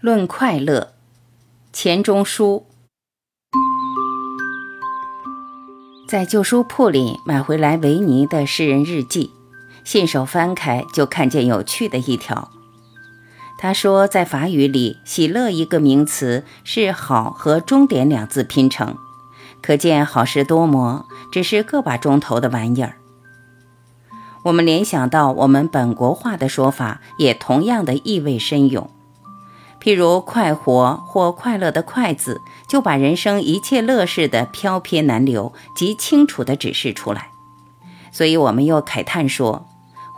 论快乐，钱钟书在旧书铺里买回来维尼的诗人日记，信手翻开就看见有趣的一条。他说，在法语里，“喜乐”一个名词是“好”和“终点”两字拼成，可见好事多磨，只是个把钟头的玩意儿。我们联想到我们本国话的说法，也同样的意味深涌。譬如“快活”或“快乐”的“快”字，就把人生一切乐事的飘撇难留极清楚地指示出来。所以，我们又慨叹说：“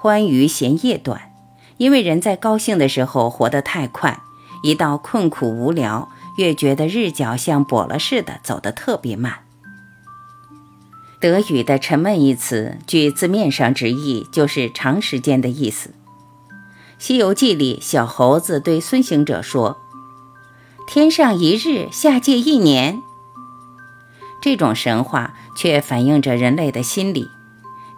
欢愉嫌夜短”，因为人在高兴的时候活得太快，一到困苦无聊，越觉得日脚像跛了似的走得特别慢。德语的“沉闷”一词，据字面上直译，就是长时间的意思。《西游记》里，小猴子对孙行者说：“天上一日，下界一年。”这种神话却反映着人类的心理：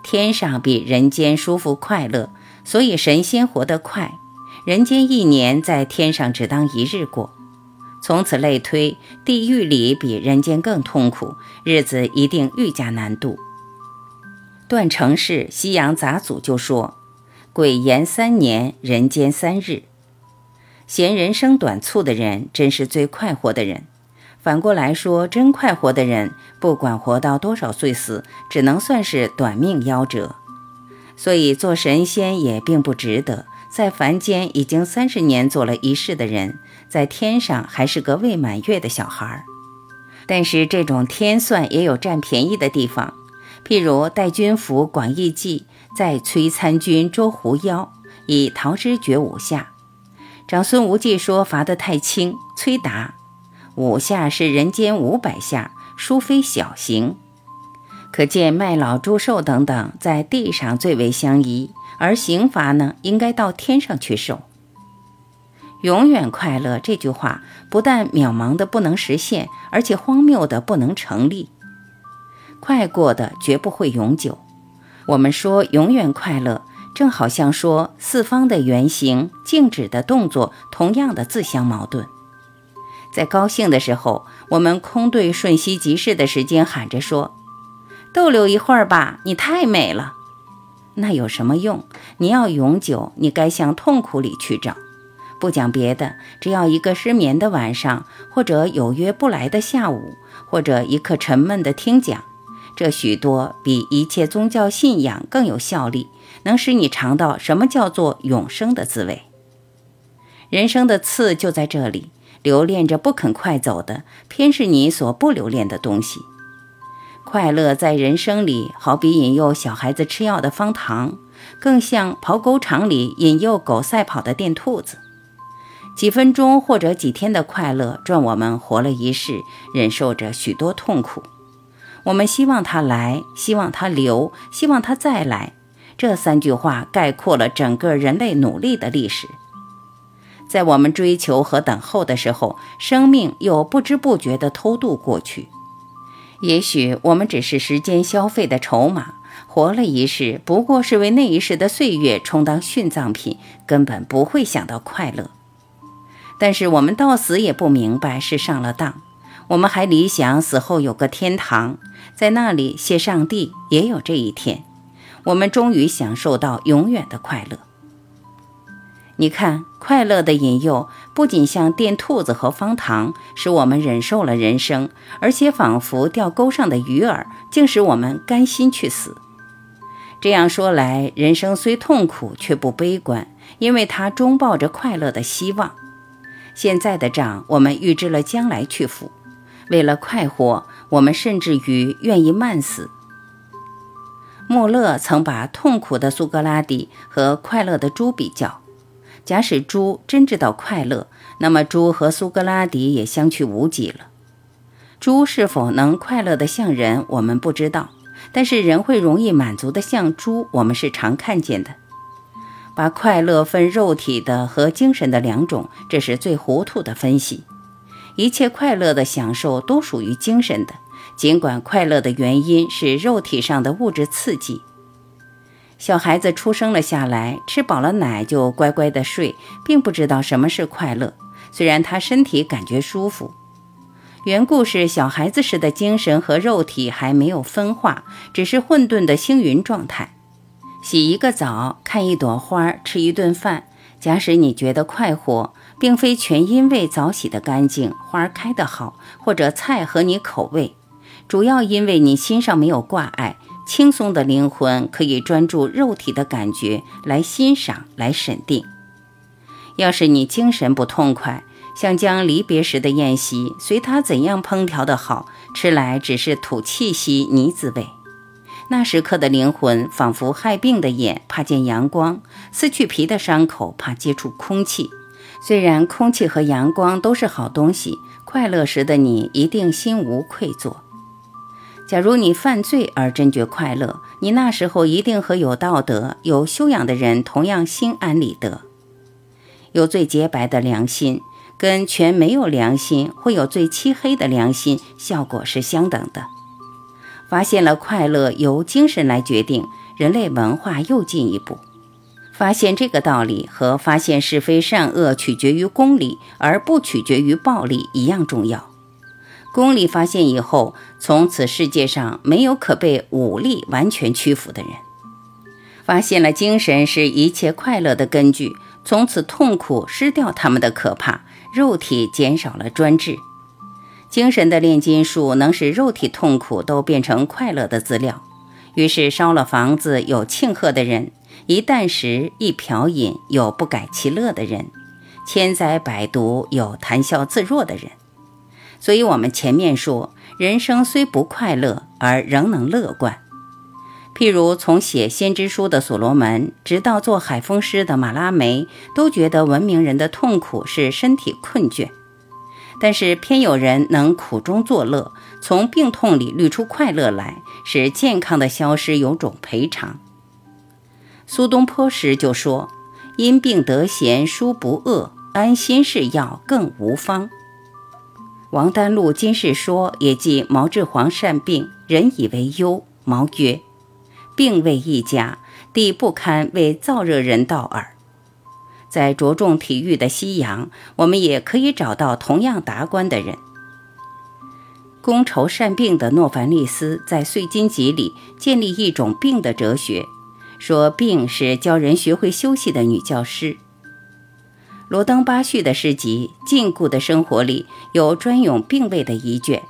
天上比人间舒服快乐，所以神仙活得快；人间一年在天上只当一日过。从此类推，地狱里比人间更痛苦，日子一定愈加难度。段成式《西洋杂俎》就说。鬼言三年，人间三日。嫌人生短促的人，真是最快活的人。反过来说，真快活的人，不管活到多少岁死，只能算是短命夭折。所以做神仙也并不值得。在凡间已经三十年做了一世的人，在天上还是个未满月的小孩儿。但是这种天算也有占便宜的地方，譬如戴军服广义记。在催参军捉狐妖，以桃枝绝五下。长孙无忌说罚得太轻，催答：五下是人间五百下，殊非小刑。可见卖老祝寿等等，在地上最为相宜，而刑罚呢，应该到天上去受。永远快乐这句话，不但渺茫的不能实现，而且荒谬的不能成立。快过的绝不会永久。我们说永远快乐，正好像说四方的圆形、静止的动作，同样的自相矛盾。在高兴的时候，我们空对瞬息即逝的时间喊着说：“逗留一会儿吧，你太美了。”那有什么用？你要永久，你该向痛苦里去找。不讲别的，只要一个失眠的晚上，或者有约不来的下午，或者一刻沉闷的听讲。这许多比一切宗教信仰更有效力，能使你尝到什么叫做永生的滋味。人生的刺就在这里，留恋着不肯快走的，偏是你所不留恋的东西。快乐在人生里，好比引诱小孩子吃药的方糖，更像跑狗场里引诱狗赛跑的电兔子。几分钟或者几天的快乐，赚我们活了一世，忍受着许多痛苦。我们希望他来，希望他留，希望他再来。这三句话概括了整个人类努力的历史。在我们追求和等候的时候，生命又不知不觉地偷渡过去。也许我们只是时间消费的筹码，活了一世，不过是为那一世的岁月充当殉葬品，根本不会想到快乐。但是我们到死也不明白是上了当。我们还理想死后有个天堂，在那里谢上帝也有这一天，我们终于享受到永远的快乐。你看，快乐的引诱不仅像电兔子和方糖，使我们忍受了人生，而且仿佛钓钩上的鱼儿，竟使我们甘心去死。这样说来，人生虽痛苦，却不悲观，因为它终抱着快乐的希望。现在的账，我们预支了将来去付。为了快活，我们甚至于愿意慢死。穆勒曾把痛苦的苏格拉底和快乐的猪比较。假使猪真知道快乐，那么猪和苏格拉底也相去无几了。猪是否能快乐的像人，我们不知道；但是人会容易满足的像猪，我们是常看见的。把快乐分肉体的和精神的两种，这是最糊涂的分析。一切快乐的享受都属于精神的，尽管快乐的原因是肉体上的物质刺激。小孩子出生了下来，吃饱了奶就乖乖的睡，并不知道什么是快乐，虽然他身体感觉舒服。缘故是小孩子时的精神和肉体还没有分化，只是混沌的星云状态。洗一个澡，看一朵花，吃一顿饭，假使你觉得快活，并非全因为澡洗得干净，花开得好，或者菜合你口味，主要因为你心上没有挂碍，轻松的灵魂可以专注肉体的感觉来欣赏、来审定。要是你精神不痛快，想将离别时的宴席，随他怎样烹调的好，吃来只是吐气息、泥滋味。那时刻的灵魂，仿佛害病的眼怕见阳光，撕去皮的伤口怕接触空气。虽然空气和阳光都是好东西，快乐时的你一定心无愧作。假如你犯罪而真觉快乐，你那时候一定和有道德、有修养的人同样心安理得。有最洁白的良心。跟全没有良心，会有最漆黑的良心，效果是相等的。发现了快乐由精神来决定，人类文化又进一步。发现这个道理和发现是非善恶取决于公理，而不取决于暴力一样重要。公理发现以后，从此世界上没有可被武力完全屈服的人。发现了精神是一切快乐的根据，从此痛苦失掉他们的可怕。肉体减少了专制，精神的炼金术能使肉体痛苦都变成快乐的资料。于是烧了房子有庆贺的人，一啖食一瓢饮有不改其乐的人，千灾百毒有谈笑自若的人。所以，我们前面说，人生虽不快乐，而仍能乐观。譬如从写先知书的所罗门，直到做海风师的马拉梅，都觉得文明人的痛苦是身体困倦。但是偏有人能苦中作乐，从病痛里滤出快乐来，使健康的消失有种赔偿。苏东坡时就说：“因病得闲书不恶，安心是药更无方。”王丹禄今世说也记毛志煌善病，人以为忧，毛曰。病未一家，地不堪为燥热人道耳。在着重体育的西洋，我们也可以找到同样达观的人。觥筹善病的诺凡利斯在《碎金集》里建立一种病的哲学，说病是教人学会休息的女教师。罗登巴叙的诗集《禁锢的生活》里有专咏病位的一卷，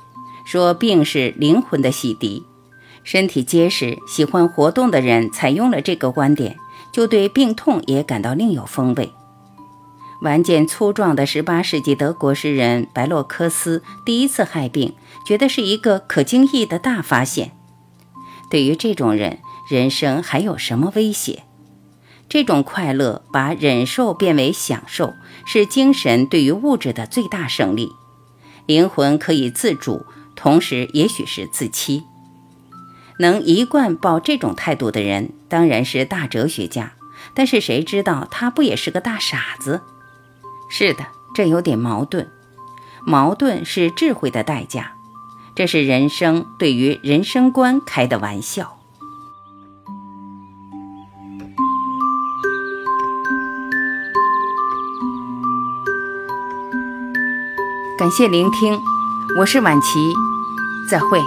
说病是灵魂的洗涤。身体结实、喜欢活动的人采用了这个观点，就对病痛也感到另有风味。顽健粗壮的18世纪德国诗人白洛克斯第一次害病，觉得是一个可惊异的大发现。对于这种人，人生还有什么威胁？这种快乐把忍受变为享受，是精神对于物质的最大胜利。灵魂可以自主，同时也许是自欺。能一贯抱这种态度的人，当然是大哲学家。但是谁知道他不也是个大傻子？是的，这有点矛盾。矛盾是智慧的代价。这是人生对于人生观开的玩笑。感谢聆听，我是晚琪，再会。